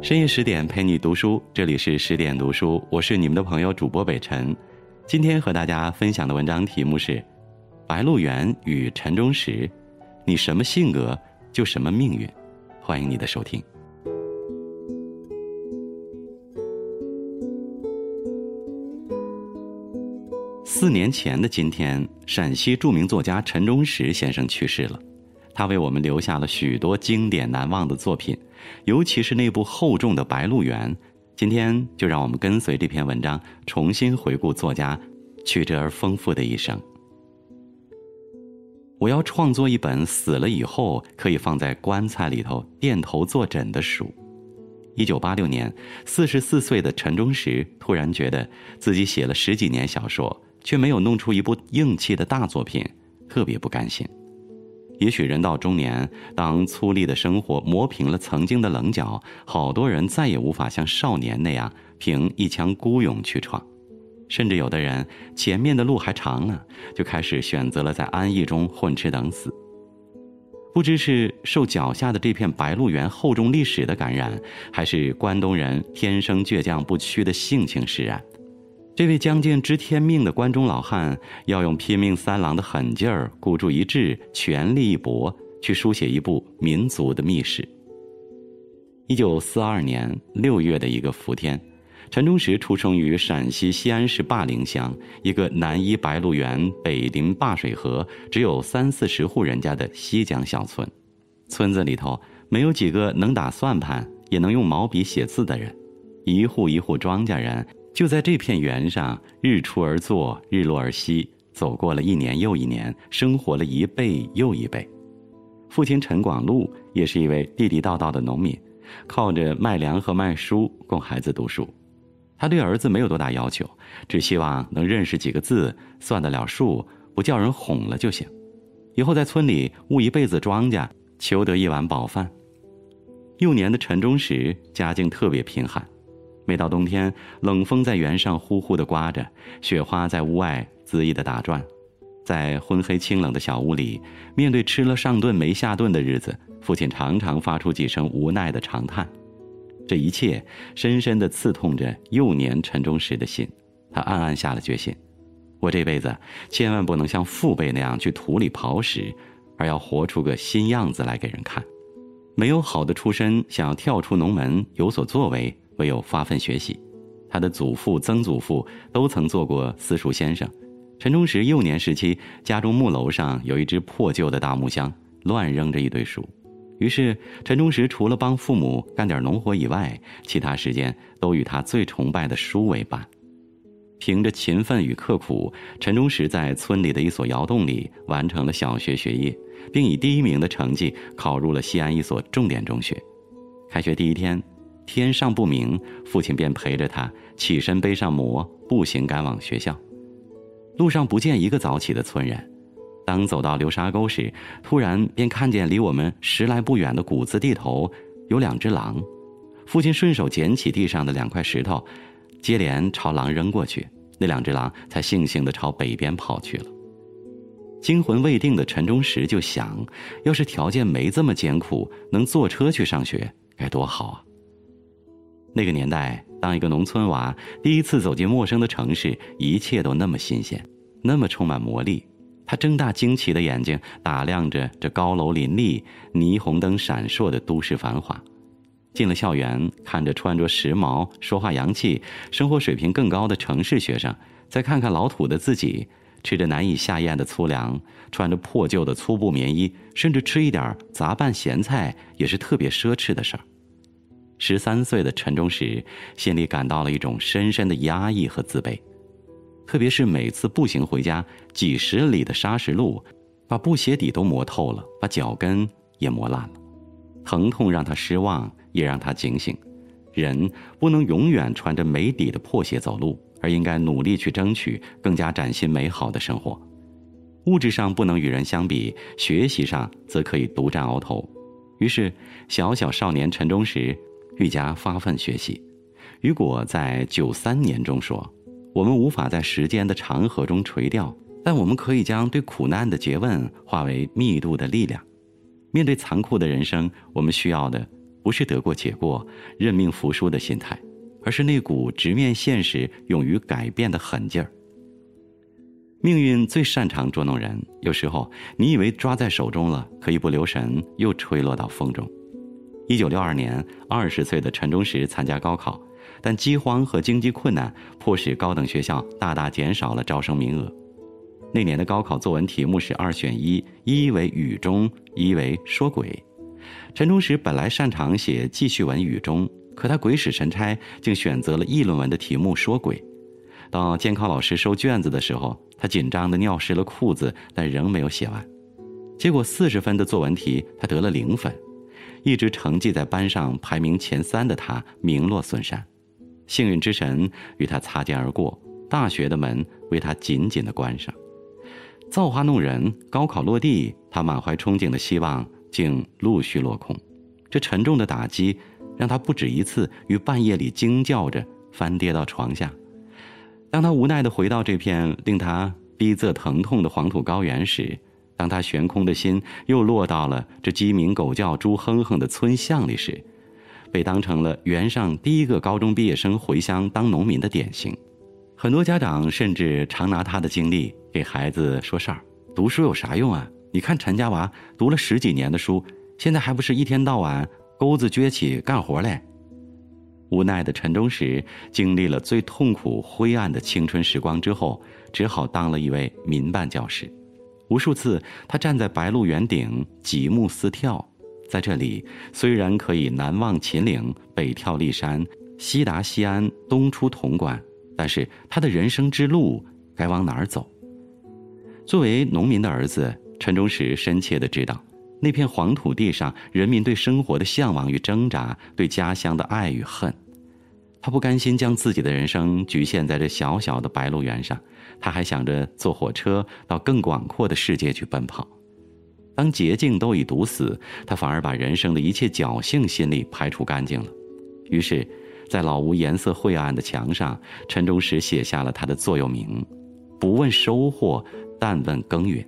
深夜十点陪你读书，这里是十点读书，我是你们的朋友主播北辰。今天和大家分享的文章题目是《白鹿原与陈忠实》，你什么性格就什么命运。欢迎你的收听。四年前的今天，陕西著名作家陈忠实先生去世了。他为我们留下了许多经典难忘的作品，尤其是那部厚重的《白鹿原》。今天就让我们跟随这篇文章，重新回顾作家曲折而丰富的一生。我要创作一本死了以后可以放在棺材里头垫头坐枕的书。一九八六年，四十四岁的陈忠实突然觉得自己写了十几年小说，却没有弄出一部硬气的大作品，特别不甘心。也许人到中年，当粗粝的生活磨平了曾经的棱角，好多人再也无法像少年那样凭一腔孤勇去闯，甚至有的人前面的路还长呢，就开始选择了在安逸中混吃等死。不知是受脚下的这片白鹿原厚重历史的感染，还是关东人天生倔强不屈的性情使然。这位将近知天命的关中老汉，要用拼命三郎的狠劲儿、孤注一掷、全力一搏，去书写一部民族的秘史。一九四二年六月的一个伏天，陈忠实出生于陕西西安市灞陵乡一个南依白鹿原、北临灞水河、只有三四十户人家的西江小村。村子里头没有几个能打算盘、也能用毛笔写字的人，一户一户庄稼人。就在这片原上，日出而作，日落而息，走过了一年又一年，生活了一辈又一辈。父亲陈广禄也是一位地地道道的农民，靠着卖粮和卖书供孩子读书。他对儿子没有多大要求，只希望能认识几个字，算得了数，不叫人哄了就行。以后在村里务一辈子庄稼，求得一碗饱饭。幼年的陈忠实家境特别贫寒。每到冬天，冷风在原上呼呼地刮着，雪花在屋外恣意地打转，在昏黑清冷的小屋里，面对吃了上顿没下顿的日子，父亲常常发出几声无奈的长叹。这一切深深地刺痛着幼年陈忠实的心，他暗暗下了决心：我这辈子千万不能像父辈那样去土里刨食，而要活出个新样子来给人看。没有好的出身，想要跳出农门有所作为。唯有发奋学习，他的祖父、曾祖父都曾做过私塾先生。陈忠实幼年时期，家中木楼上有一只破旧的大木箱，乱扔着一堆书。于是，陈忠实除了帮父母干点农活以外，其他时间都与他最崇拜的书为伴。凭着勤奋与刻苦，陈忠实在村里的一所窑洞里完成了小学学业，并以第一名的成绩考入了西安一所重点中学。开学第一天。天尚不明，父亲便陪着他起身背上馍，步行赶往学校。路上不见一个早起的村人。当走到流沙沟时，突然便看见离我们十来步远的谷子地头有两只狼。父亲顺手捡起地上的两块石头，接连朝狼扔过去，那两只狼才悻悻地朝北边跑去了。惊魂未定的陈忠实就想：要是条件没这么艰苦，能坐车去上学，该多好啊！那个年代，当一个农村娃第一次走进陌生的城市，一切都那么新鲜，那么充满魔力。他睁大惊奇的眼睛，打量着这高楼林立、霓虹灯闪烁的都市繁华。进了校园，看着穿着时髦、说话洋气、生活水平更高的城市学生，再看看老土的自己，吃着难以下咽的粗粮，穿着破旧的粗布棉衣，甚至吃一点杂拌咸菜，也是特别奢侈的事儿。十三岁的陈忠实心里感到了一种深深的压抑和自卑，特别是每次步行回家，几十里的砂石路，把布鞋底都磨透了，把脚跟也磨烂了。疼痛让他失望，也让他警醒：人不能永远穿着没底的破鞋走路，而应该努力去争取更加崭新美好的生活。物质上不能与人相比，学习上则可以独占鳌头。于是，小小少年陈忠实。愈加发奋学习。雨果在九三年中说：“我们无法在时间的长河中垂钓，但我们可以将对苦难的诘问化为密度的力量。面对残酷的人生，我们需要的不是得过且过、认命服输的心态，而是那股直面现实、勇于改变的狠劲儿。命运最擅长捉弄人，有时候你以为抓在手中了，可一不留神又吹落到风中。一九六二年，二十岁的陈忠实参加高考，但饥荒和经济困难迫使高等学校大大减少了招生名额。那年的高考作文题目是二选一，一为雨中，一为说鬼。陈忠实本来擅长写记叙文雨中，可他鬼使神差，竟选择了议论文的题目说鬼。到监考老师收卷子的时候，他紧张的尿湿了裤子，但仍没有写完。结果四十分的作文题，他得了零分。一直成绩在班上排名前三的他，名落孙山。幸运之神与他擦肩而过，大学的门为他紧紧的关上。造化弄人，高考落地，他满怀憧憬的希望竟陆续落空。这沉重的打击，让他不止一次于半夜里惊叫着翻跌到床下。当他无奈地回到这片令他逼仄疼痛的黄土高原时，当他悬空的心又落到了这鸡鸣狗叫、猪哼哼的村巷里时，被当成了原上第一个高中毕业生回乡当农民的典型。很多家长甚至常拿他的经历给孩子说事儿：“读书有啥用啊？你看陈家娃读了十几年的书，现在还不是一天到晚钩子撅起干活嘞？”无奈的陈忠实经历了最痛苦、灰暗的青春时光之后，只好当了一位民办教师。无数次，他站在白鹿原顶，极目四眺，在这里，虽然可以南望秦岭，北眺骊山，西达西安，东出潼关，但是他的人生之路该往哪儿走？作为农民的儿子，陈忠实深切的知道。那片黄土地上，人民对生活的向往与挣扎，对家乡的爱与恨。他不甘心将自己的人生局限在这小小的白鹿原上，他还想着坐火车到更广阔的世界去奔跑。当捷径都已堵死，他反而把人生的一切侥幸心理排除干净了。于是，在老屋颜色晦暗的墙上，陈忠实写下了他的座右铭：“不问收获，但问耕耘。”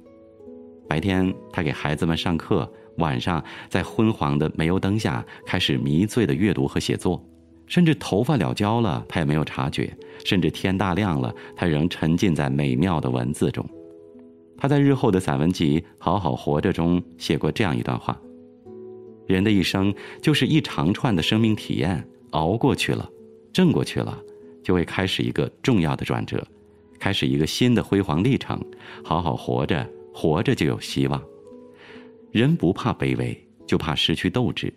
白天，他给孩子们上课；晚上，在昏黄的煤油灯下开始迷醉的阅读和写作，甚至头发燎焦了，他也没有察觉；甚至天大亮了，他仍沉浸在美妙的文字中。他在日后的散文集《好好活着》中写过这样一段话：人的一生就是一长串的生命体验，熬过去了，挣过去了，就会开始一个重要的转折，开始一个新的辉煌历程。好好活着。活着就有希望，人不怕卑微，就怕失去斗志。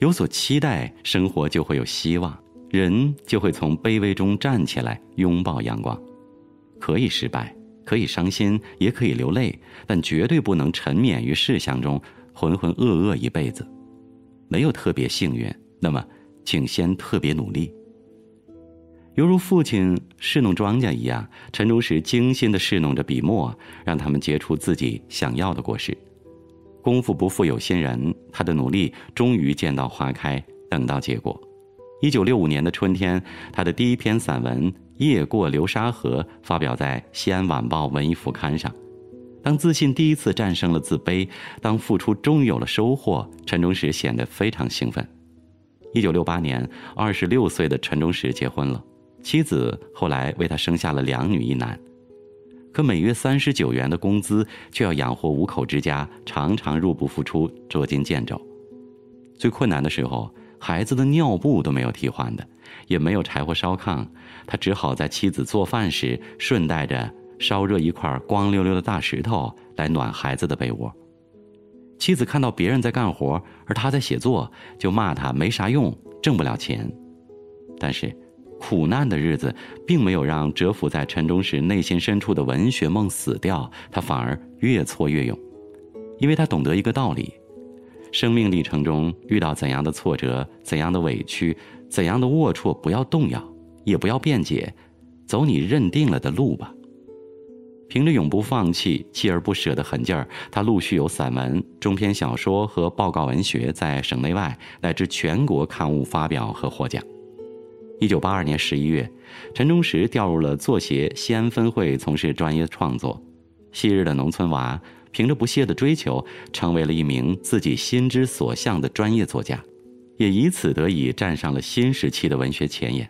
有所期待，生活就会有希望，人就会从卑微中站起来，拥抱阳光。可以失败，可以伤心，也可以流泪，但绝对不能沉湎于事项中，浑浑噩噩一辈子。没有特别幸运，那么，请先特别努力。犹如父亲侍弄庄稼一样，陈忠实精心地侍弄着笔墨，让他们结出自己想要的果实。功夫不负有心人，他的努力终于见到花开，等到结果。一九六五年的春天，他的第一篇散文《夜过流沙河》发表在《西安晚报》文艺副刊上。当自信第一次战胜了自卑，当付出终于有了收获，陈忠实显得非常兴奋。一九六八年，二十六岁的陈忠实结婚了。妻子后来为他生下了两女一男，可每月三十九元的工资却要养活五口之家，常常入不敷出，捉襟见肘。最困难的时候，孩子的尿布都没有替换的，也没有柴火烧炕，他只好在妻子做饭时顺带着烧热一块光溜溜的大石头来暖孩子的被窝。妻子看到别人在干活，而他在写作，就骂他没啥用，挣不了钱。但是。苦难的日子并没有让蛰伏在陈忠实内心深处的文学梦死掉，他反而越挫越勇，因为他懂得一个道理：生命历程中遇到怎样的挫折、怎样的委屈、怎样的龌龊，不要动摇，也不要辩解，走你认定了的路吧。凭着永不放弃、锲而不舍的狠劲儿，他陆续有散文、中篇小说和报告文学在省内外乃至全国刊物发表和获奖。一九八二年十一月，陈忠实调入了作协西安分会从事专业创作。昔日的农村娃，凭着不懈的追求，成为了一名自己心之所向的专业作家。也以此得以站上了新时期的文学前沿。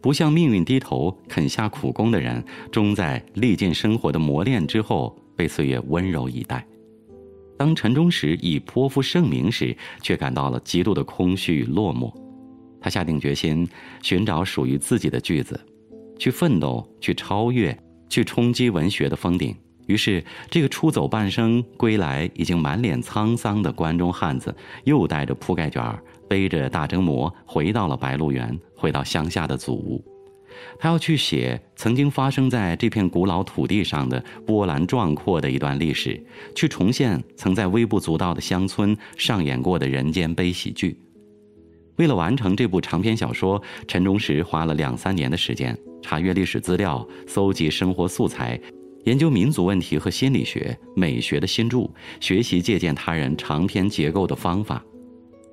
不向命运低头、肯下苦功的人，终在历尽生活的磨练之后，被岁月温柔以待。当陈忠实已颇负盛名时，却感到了极度的空虚与落寞。他下定决心寻找属于自己的句子，去奋斗，去超越，去冲击文学的峰顶。于是，这个出走半生归来、已经满脸沧桑的关中汉子，又带着铺盖卷儿。背着大蒸馍回到了白鹿原，回到乡下的祖屋。他要去写曾经发生在这片古老土地上的波澜壮阔的一段历史，去重现曾在微不足道的乡村上演过的人间悲喜剧。为了完成这部长篇小说，陈忠实花了两三年的时间，查阅历史资料，搜集生活素材，研究民族问题和心理学、美学的新著，学习借鉴他人长篇结构的方法。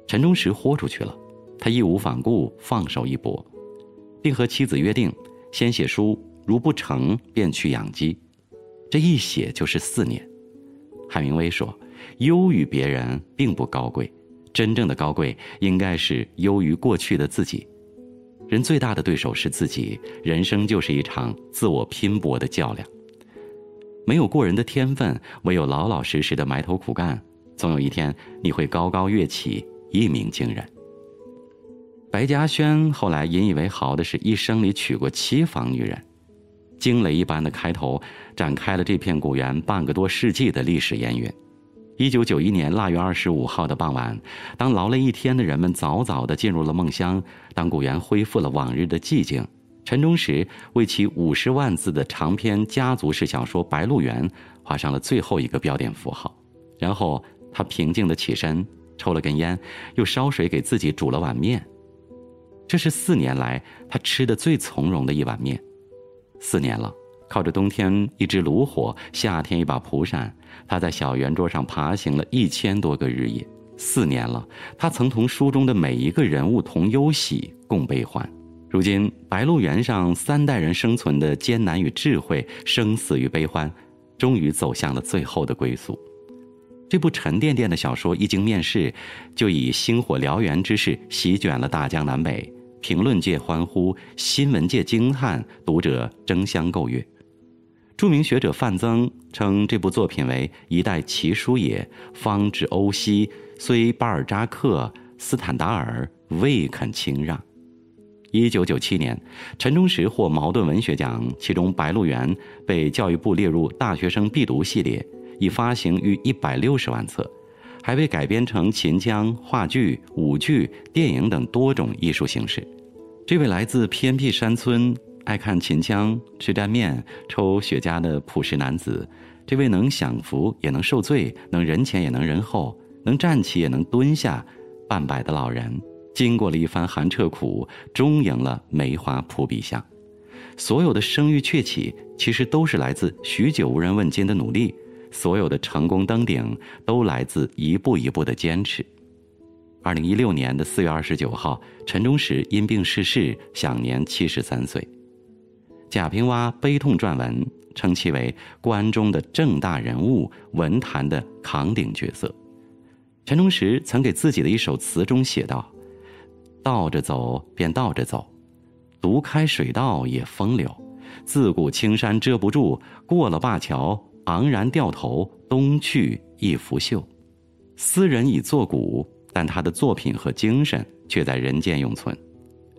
陈忠实豁出去了，他义无反顾，放手一搏，并和妻子约定：先写书，如不成便去养鸡。这一写就是四年。海明威说：“优于别人并不高贵，真正的高贵应该是优于过去的自己。人最大的对手是自己，人生就是一场自我拼搏的较量。没有过人的天分，唯有老老实实的埋头苦干，总有一天你会高高跃起。”一鸣惊人。白嘉轩后来引以为豪的是一生里娶过七房女人，惊雷一般的开头展开了这片古园半个多世纪的历史烟云。一九九一年腊月二十五号的傍晚，当劳累一天的人们早早的进入了梦乡，当古园恢复了往日的寂静，陈忠实为其五十万字的长篇家族式小说《白鹿原》画上了最后一个标点符号，然后他平静的起身。抽了根烟，又烧水给自己煮了碗面。这是四年来他吃的最从容的一碗面。四年了，靠着冬天一支炉火，夏天一把蒲扇，他在小圆桌上爬行了一千多个日夜。四年了，他曾同书中的每一个人物同忧喜，共悲欢。如今，白鹿原上三代人生存的艰难与智慧，生死与悲欢，终于走向了最后的归宿。这部沉甸甸的小说一经面世，就以星火燎原之势席卷了大江南北，评论界欢呼，新闻界惊叹，读者争相购阅。著名学者范增称这部作品为一代奇书也，方知欧西，虽巴尔扎克、斯坦达尔未肯轻让。一九九七年，陈忠实获茅盾文学奖，其中《白鹿原》被教育部列入大学生必读系列。已发行逾一百六十万册，还被改编成秦腔、话剧、舞剧、电影等多种艺术形式。这位来自偏僻山村、爱看秦腔、吃蘸面、抽雪茄的朴实男子，这位能享福也能受罪、能人前也能人后、能站起也能蹲下、半百的老人，经过了一番寒彻苦，终赢了梅花扑鼻香。所有的声誉鹊起，其实都是来自许久无人问津的努力。所有的成功登顶都来自一步一步的坚持。二零一六年的四月二十九号，陈忠实因病逝世，享年七十三岁。贾平凹悲痛撰文，称其为关中的正大人物，文坛的扛鼎角色。陈忠实曾给自己的一首词中写道：“倒着走便倒着走，独开水道也风流。自古青山遮不住，过了灞桥。”昂然掉头，东去亦拂袖。斯人已作古，但他的作品和精神却在人间永存。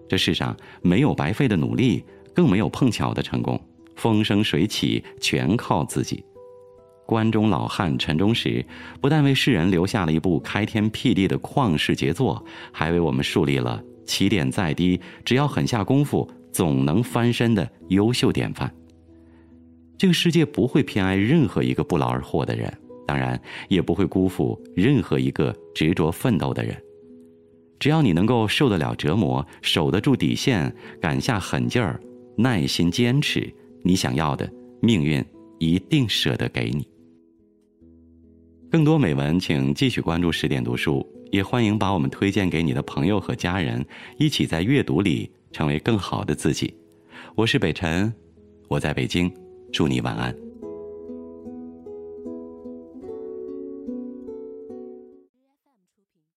这世上没有白费的努力，更没有碰巧的成功。风生水起，全靠自己。关中老汉陈忠实，不但为世人留下了一部开天辟地的旷世杰作，还为我们树立了起点再低，只要狠下功夫，总能翻身的优秀典范。这个世界不会偏爱任何一个不劳而获的人，当然也不会辜负任何一个执着奋斗的人。只要你能够受得了折磨，守得住底线，敢下狠劲儿，耐心坚持，你想要的命运一定舍得给你。更多美文，请继续关注十点读书，也欢迎把我们推荐给你的朋友和家人，一起在阅读里成为更好的自己。我是北辰，我在北京。祝你晚安。